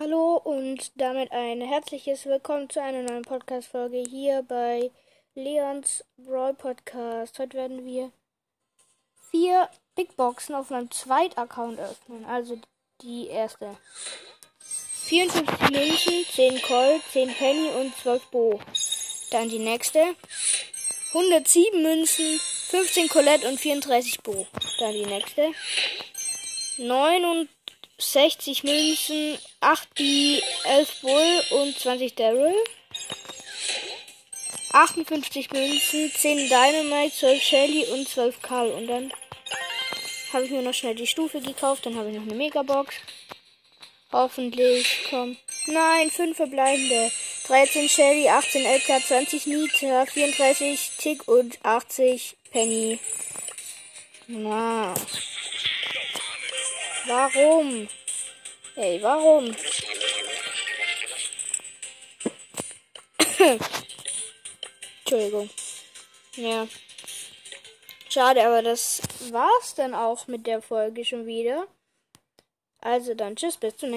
Hallo und damit ein herzliches Willkommen zu einer neuen Podcast-Folge hier bei Leons Brawl Podcast. Heute werden wir vier Big Boxen auf meinem zweiten Account öffnen. Also die erste. 54 Münzen, 10 Colt, 10 Penny und 12 Bo. Dann die nächste. 107 Münzen, 15 Colette und 34 Bo. Dann die nächste. 69 Münzen, 8 B, 11 Bull und 20 Daryl. 58 Münzen, 10 Dynamite, 12 Shelly und 12 Karl. Und dann habe ich mir noch schnell die Stufe gekauft. Dann habe ich noch eine Megabox. Hoffentlich kommt. Nein, 5 verbleibende. 13 Shelly, 18 LK, 20 Nita, 34 Tick und 80 Penny. Na. Warum? Ey, warum? Entschuldigung. Ja. Schade, aber das war's dann auch mit der Folge schon wieder. Also dann tschüss, bis zum nächsten Mal.